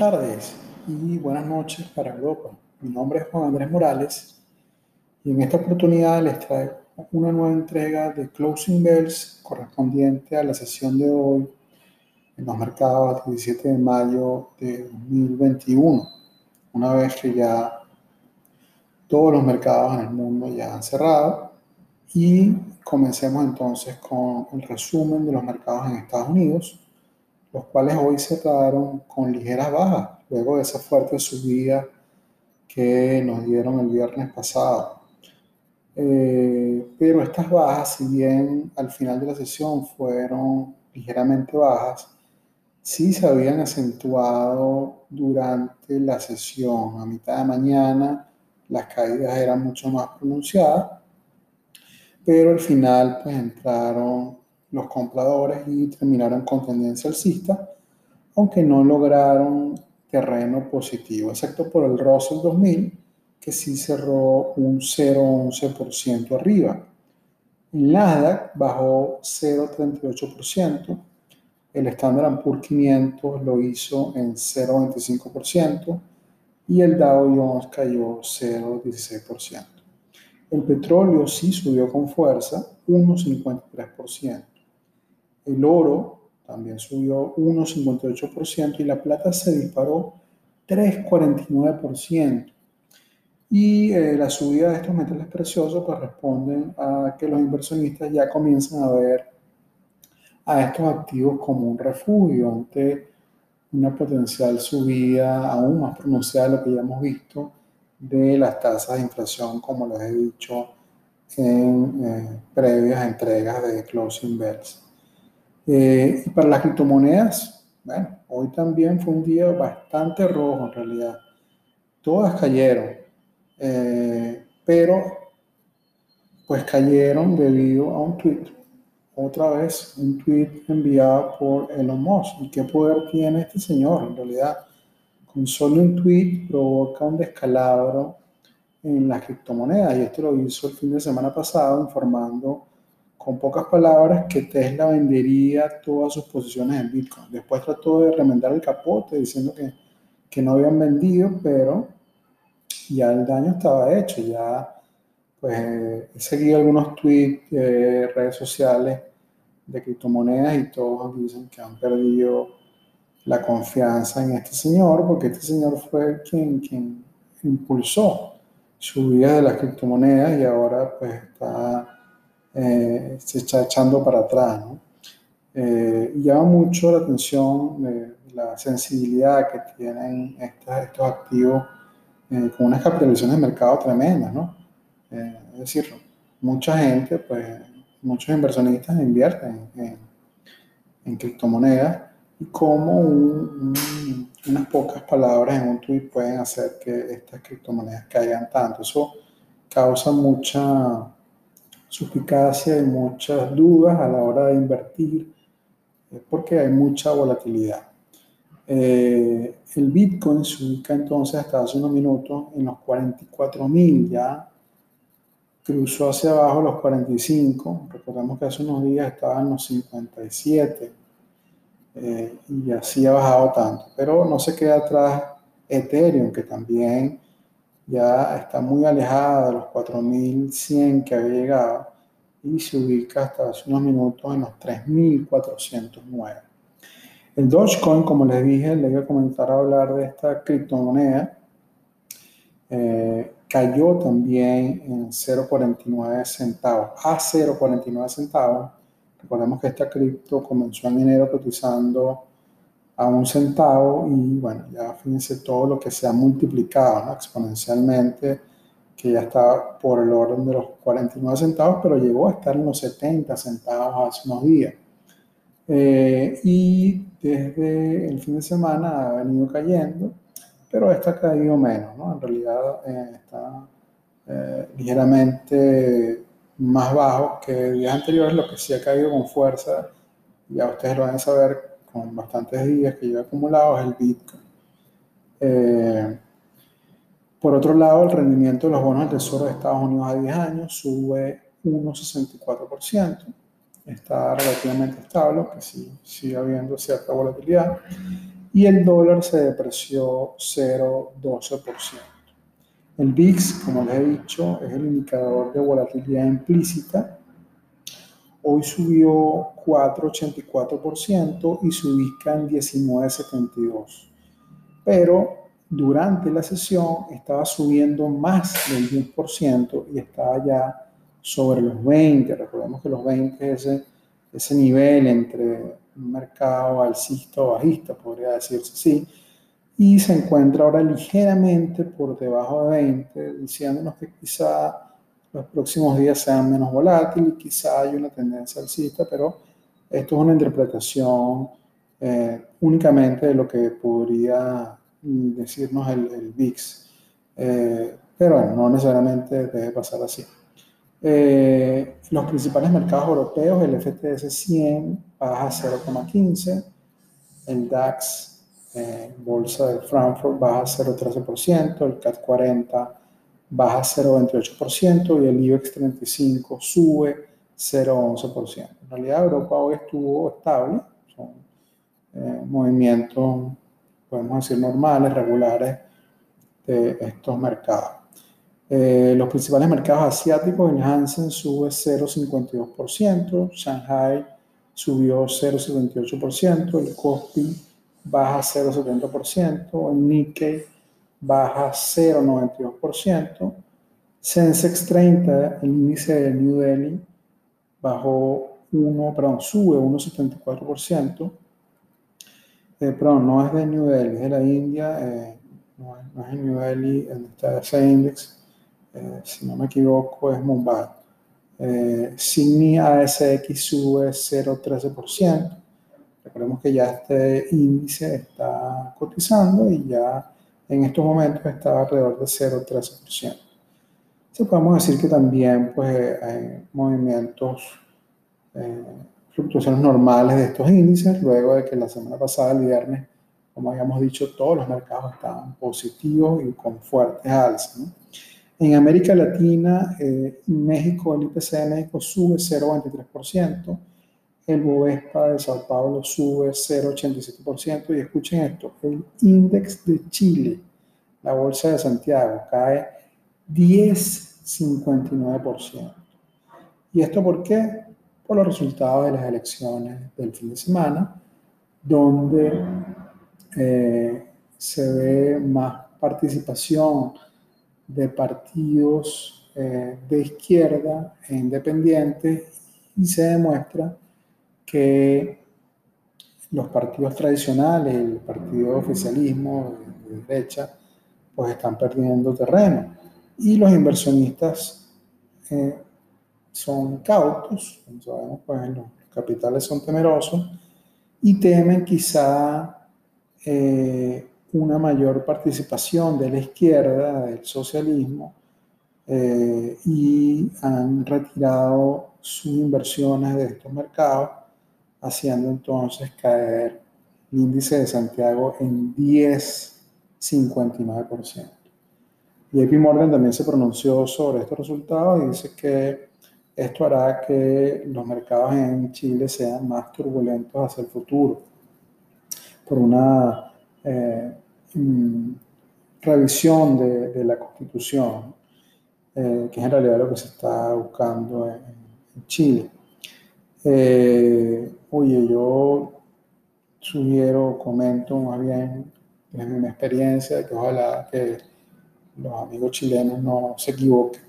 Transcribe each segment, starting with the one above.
tardes y buenas noches para Europa. Mi nombre es Juan Andrés Morales y en esta oportunidad les traigo una nueva entrega de Closing Bells correspondiente a la sesión de hoy en los mercados del 17 de mayo de 2021, una vez que ya todos los mercados en el mundo ya han cerrado y comencemos entonces con el resumen de los mercados en Estados Unidos los cuales hoy cerraron con ligeras bajas, luego de esa fuerte subida que nos dieron el viernes pasado. Eh, pero estas bajas, si bien al final de la sesión fueron ligeramente bajas, sí se habían acentuado durante la sesión. A mitad de mañana las caídas eran mucho más pronunciadas, pero al final pues entraron los compradores y terminaron con tendencia alcista, aunque no lograron terreno positivo, excepto por el Russell 2000, que sí cerró un 0,11% arriba. El Nasdaq bajó 0,38%, el Standard Poor's 500 lo hizo en 0,25% y el Dow Jones cayó 0,16%. El petróleo sí subió con fuerza, 1,53%. El oro también subió 1,58% y la plata se disparó 3,49%. Y eh, la subida de estos metales preciosos corresponden a que los inversionistas ya comienzan a ver a estos activos como un refugio ante una potencial subida aún más pronunciada de lo que ya hemos visto de las tasas de inflación, como les he dicho en eh, previas entregas de Closing Bells. Eh, y para las criptomonedas, bueno, hoy también fue un día bastante rojo en realidad. Todas cayeron, eh, pero pues cayeron debido a un tweet. Otra vez, un tweet enviado por Elon Musk. ¿Y qué poder tiene este señor en realidad? Con solo un tweet provoca un descalabro en las criptomonedas. Y esto lo hizo el fin de semana pasado informando con pocas palabras, que Tesla vendería todas sus posiciones en Bitcoin. Después trató de remendar el capote diciendo que, que no habían vendido, pero ya el daño estaba hecho. Ya, pues, he seguido algunos tweets de redes sociales de criptomonedas y todos dicen que han perdido la confianza en este señor, porque este señor fue quien, quien impulsó su vida de las criptomonedas y ahora pues está eh, se está echando para atrás. ¿no? Eh, llama mucho la atención de la sensibilidad que tienen estos activos eh, con unas capitalizaciones de mercado tremendas. es decir, mucha gente, pues muchos inversionistas invierten en, en criptomonedas y como unas pocas palabras en un tweet pueden hacer que estas criptomonedas caigan tanto. Eso causa mucha suspicacia y muchas dudas a la hora de invertir eh, porque hay mucha volatilidad. Eh, el Bitcoin se ubica entonces hasta hace unos minutos en los 44 mil, ya cruzó hacia abajo los 45, recordemos que hace unos días estaba en los 57 eh, y así ha bajado tanto, pero no se queda atrás Ethereum que también ya está muy alejada de los 4100 que había llegado y se ubica hasta hace unos minutos en los 3409. El Dogecoin, como les dije, le voy a comenzar a hablar de esta criptomoneda. Eh, cayó también en 0,49 centavos, a 0,49 centavos. Recordemos que esta cripto comenzó en enero cotizando a un centavo y bueno, ya fíjense todo lo que se ha multiplicado exponencialmente, que ya está por el orden de los 49 centavos, pero llegó a estar en los 70 centavos hace unos días. Eh, y desde el fin de semana ha venido cayendo, pero esta ha caído menos, ¿no? En realidad eh, está eh, ligeramente más bajo que días anteriores, lo que sí ha caído con fuerza, ya ustedes lo van a saber, con bastantes días que lleva acumulado es el Bitcoin. Eh, por otro lado, el rendimiento de los bonos del Tesoro de Estados Unidos a 10 años sube 1,64%. Está relativamente estable, aunque sí sigue habiendo cierta volatilidad. y el dólar se depreció 0,12%. El VIX, como les he dicho, es el indicador de volatilidad implícita. Hoy subió 4,84% y se ubica en 19,72. Pero durante la sesión estaba subiendo más del 10% y estaba ya sobre los 20. Recordemos que los 20 es ese, nivel entre un mercado alcista o bajista, podría decirse así, y se encuentra ahora ligeramente por debajo de 20, diciéndonos que quizá los próximos días sean menos volátiles, quizá hay una tendencia alcista, pero esto es una interpretación eh, únicamente de lo que podría decirnos el, el VIX. Eh, pero bueno, no necesariamente debe pasar así. Eh, los principales mercados europeos, el FTS 100 baja 0,15, el DAX, eh, bolsa de Frankfurt, baja 0,13%, el CAT 40 baja 0,28% y el IBEX 35 sube 0,11%. En realidad Europa hoy estuvo estable, son eh, movimientos, podemos decir, normales, regulares de estos mercados. Eh, los principales mercados asiáticos, el Hansen sube 0,52%, Shanghai subió 0,78%, el Kospi baja 0,70%, el Nikkei baja 0,92%, Sensex 30, el índice de New Delhi, bajó 1, perdón, sube 1,74%, eh, perdón, no es de New Delhi, es de la India, eh, no, es, en New Delhi, donde está ese índice, eh, si no me equivoco, es Mumbai. Eh, ASX sube 0,13%. Recordemos que ya este índice está cotizando y ya en estos momentos está alrededor de 0,13%. Se podemos decir que también pues, hay movimientos, eh, fluctuaciones normales de estos índices, luego de que la semana pasada, el viernes, como habíamos dicho, todos los mercados estaban positivos y con fuertes alzas. ¿no? En América Latina, eh, México, el IPC de México sube 0,23%, el Bovespa de Sao Paulo sube 0,87% y escuchen esto, el índice de Chile, la bolsa de Santiago, cae 10,59%. ¿Y esto por qué? Por los resultados de las elecciones del fin de semana, donde eh, se ve más participación de partidos eh, de izquierda e independientes y se demuestra que los partidos tradicionales, el partido oficialismo de derecha, pues están perdiendo terreno. Y los inversionistas eh, son cautos, como sabemos, pues los capitales son temerosos y temen quizá eh, una mayor participación de la izquierda, del socialismo, eh, y han retirado sus inversiones de estos mercados, haciendo entonces caer el índice de Santiago en 10,59%. JP Morgan también se pronunció sobre estos resultados y dice que esto hará que los mercados en Chile sean más turbulentos hacia el futuro por una eh, mm, revisión de, la Constitución, eh, que es en realidad lo que se está buscando en Chile. Eh, oye, yo sugiero, comento más bien desde mi experiencia, que ojalá que los amigos chilenos no se equivoquen,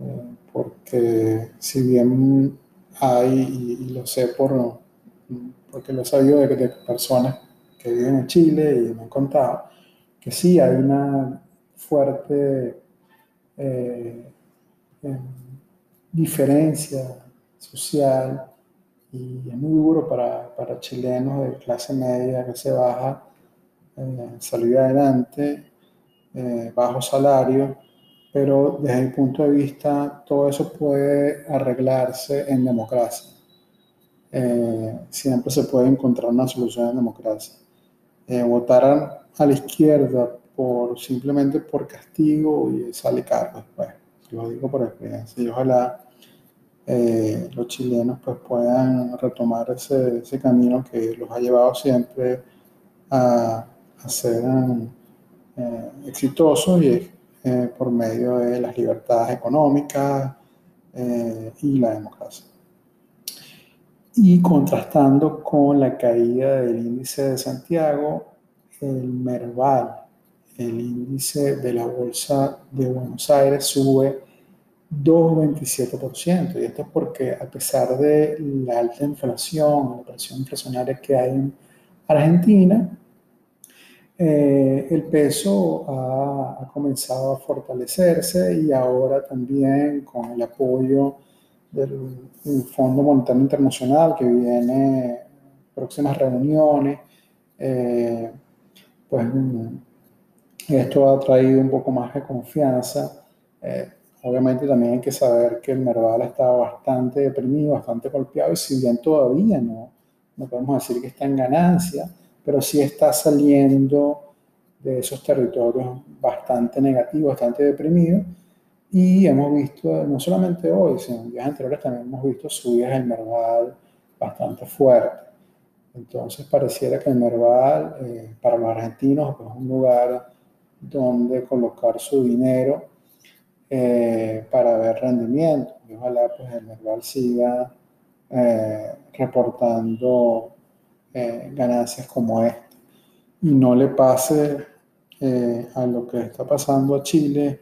eh, porque si bien hay, y, lo sé por, porque lo he sabido de, de personas que viven en Chile y me han contado que sí hay una fuerte eh, eh, diferencia social y es muy duro para, para, chilenos de clase media que se baja eh, salir adelante, eh, bajo salario, pero desde mi punto de vista todo eso puede arreglarse en democracia. Eh, siempre se puede encontrar una solución en democracia eh, votaran a la izquierda por simplemente por castigo y sale caro después. Lo digo por experiencia. Y ojalá eh, los chilenos pues puedan retomar ese, ese, camino que los ha llevado siempre a, ser exitosos y por medio de las libertades económicas y la democracia. Y contrastando con la caída del índice de Santiago, el Merval, el índice de la Bolsa de Buenos Aires, sube 2,27%. Y esto es porque a pesar de la alta inflación, la presión inflacionaria que hay en Argentina, eh, el peso ha, comenzado a fortalecerse y ahora también con el apoyo del Fondo Monetario Internacional que viene próximas reuniones, eh, pues mm, esto ha traído un poco más de confianza. Eh, obviamente también hay que saber que el Merval está bastante deprimido, bastante golpeado y si bien todavía no, no podemos decir que está en ganancia, pero sí está saliendo de esos territorios bastante negativos, bastante deprimidos y hemos visto, no solamente hoy, sino en días anteriores también hemos visto subidas del Merval bastante fuertes. Entonces pareciera que el Merval eh, para los argentinos pues, es un lugar donde colocar su dinero eh, para ver rendimiento. Y ojalá pues, el Merval siga eh, reportando ganancias como esta y no le pase a lo que está pasando a Chile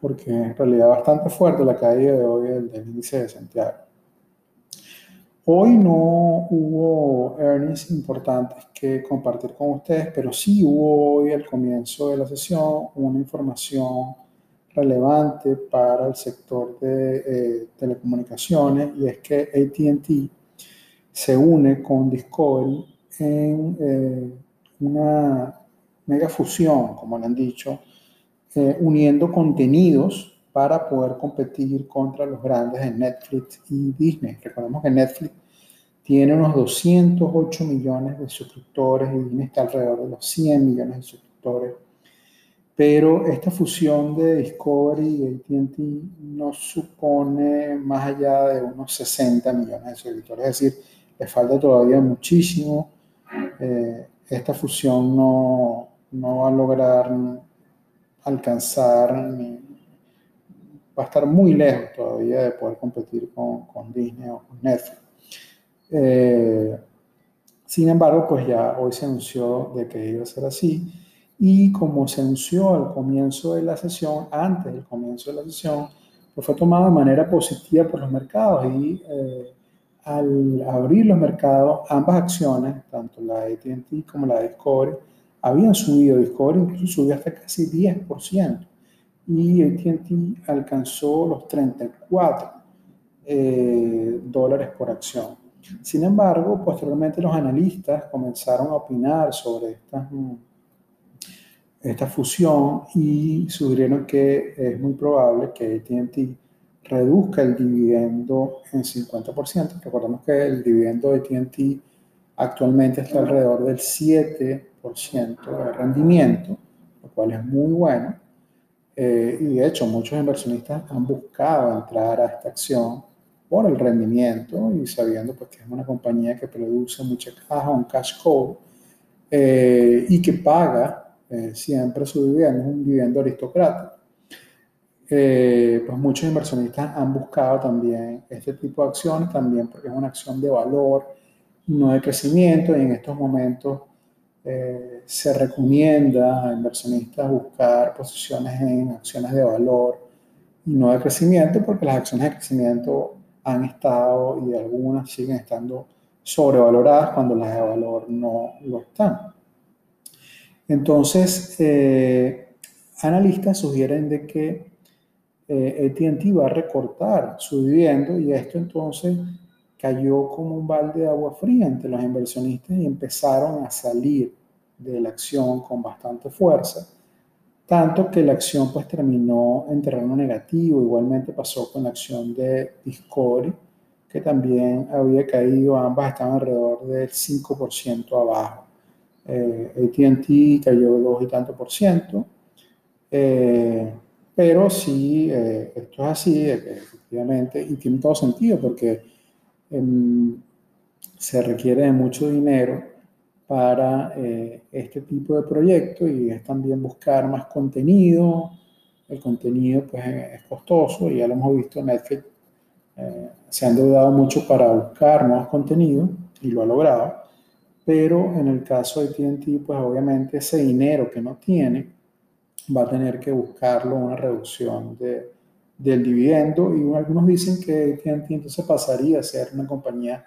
porque en realidad bastante fuerte la caída de hoy del, índice de Santiago. Hoy no hubo earnings importantes que compartir con ustedes, pero sí hubo hoy al comienzo de la sesión una información relevante para el sector de eh, telecomunicaciones y es que ATT se une con Discovery en eh, una mega fusión, como le han dicho, eh, uniendo contenidos para poder competir contra los grandes de Netflix y Disney. Recordemos que Netflix tiene unos 208 millones de suscriptores y Disney está alrededor de los 100 millones de suscriptores. Pero esta fusión de Discovery y ATT no supone más allá de unos 60 millones de suscriptores. Es decir, le falta todavía muchísimo. Eh, esta fusión no, no va a lograr alcanzar, va a estar muy lejos todavía de poder competir con, con Disney o con Netflix. Eh, sin embargo, pues ya hoy se anunció de que iba a ser así y como se anunció al comienzo de la sesión, antes del comienzo de la sesión, pues fue tomado de manera positiva por los mercados y eh, al abrir los mercados, ambas acciones, tanto la de AT&T como la de Discovery, habían subido, Discovery incluso subió hasta casi 10%, y ATT alcanzó los 34 eh, dólares por acción. Sin embargo, posteriormente los analistas comenzaron a opinar sobre esta, esta fusión y sugirieron que es muy probable que ATT reduzca el dividendo en 50%. Recordemos que el dividendo de ATT actualmente está alrededor del 7 de rendimiento, lo cual es muy bueno. Eh, y de hecho, muchos inversionistas han buscado entrar a esta acción por el rendimiento y sabiendo pues, que es una compañía que produce mucha caja, un cash cow, eh, y que paga eh, siempre su dividendo, es un dividendo aristócrata. pues muchos inversionistas han buscado también este tipo de acciones, también porque es una acción de valor, no de crecimiento, y en estos momentos eh, se recomienda a inversionistas buscar posiciones en acciones de valor y no de crecimiento, porque las acciones de crecimiento han estado y algunas siguen estando sobrevaloradas cuando las de valor no lo están. Entonces, eh, analistas sugieren de que eh, ATT va a recortar su dividendo y esto entonces cayó como un balde de agua fría entre los inversionistas y empezaron a salir de la acción con bastante fuerza, tanto que la acción pues terminó en terreno negativo, igualmente pasó con la acción de Discovery, que también había caído, ambas estaban alrededor del 5% abajo. Eh, ATT cayó 2 y tanto por ciento, eh, pero sí, eh, esto es así, efectivamente, y tiene todo sentido porque Em, se requiere de mucho dinero para eh, este tipo de proyecto y es también buscar más contenido. El contenido pues es costoso y ya lo hemos visto, Netflix eh, se han endeudado mucho para buscar nuevos contenidos y lo ha logrado, pero en el caso de TNT pues obviamente ese dinero que no tiene va a tener que buscarlo una reducción de, del dividendo y algunos dicen que TNT entonces pasaría a ser una compañía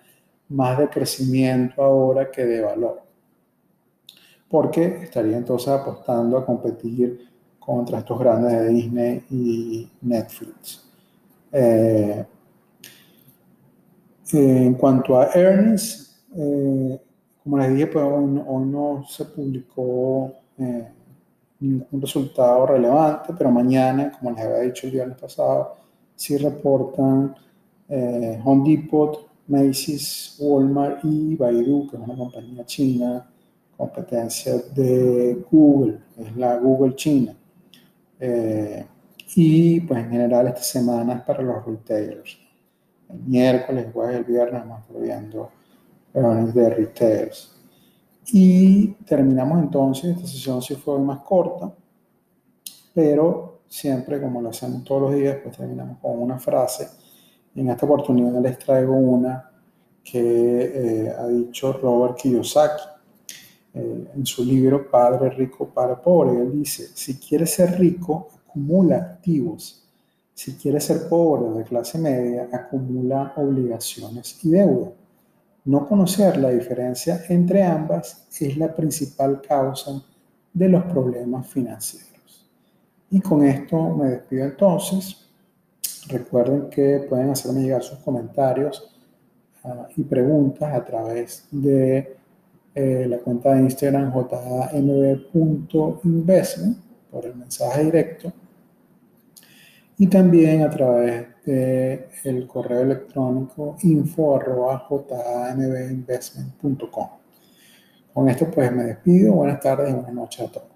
más de crecimiento ahora que de valor porque estaría entonces apostando a competir contra estos grandes de Disney y Netflix. Eh, en cuanto a earnings, eh, como les dije, pues hoy, no se publicó eh, ningún resultado relevante, pero mañana, como les había dicho el viernes pasado, sí reportan Home Depot, Macy's, Walmart y Baidu, que es una compañía china competencia de Google, es la Google China. Eh, y pues en general esta semana es para los retailers. El miércoles, jueves, el viernes vamos viendo reuniones de retailers. Y terminamos entonces, esta sesión sí fue más corta, pero siempre como lo hacemos todos los días, pues terminamos con una frase. En esta oportunidad les traigo una que eh, ha dicho Robert Kiyosaki eh, en su libro Padre Rico, Padre Pobre. Él dice, si quieres ser rico, acumula activos. Si quieres ser pobre de clase media, acumula obligaciones y deuda. No conocer la diferencia entre ambas es la principal causa de los problemas financieros. Y con esto me despido entonces. Recuerden que pueden hacerme llegar sus comentarios ah, y preguntas a través de eh, la cuenta de Instagram jmb.investment por el mensaje directo y también a través el correo electrónico info.jmbinvestment.com. Con esto pues me despido. Buenas tardes y buenas noches a todos.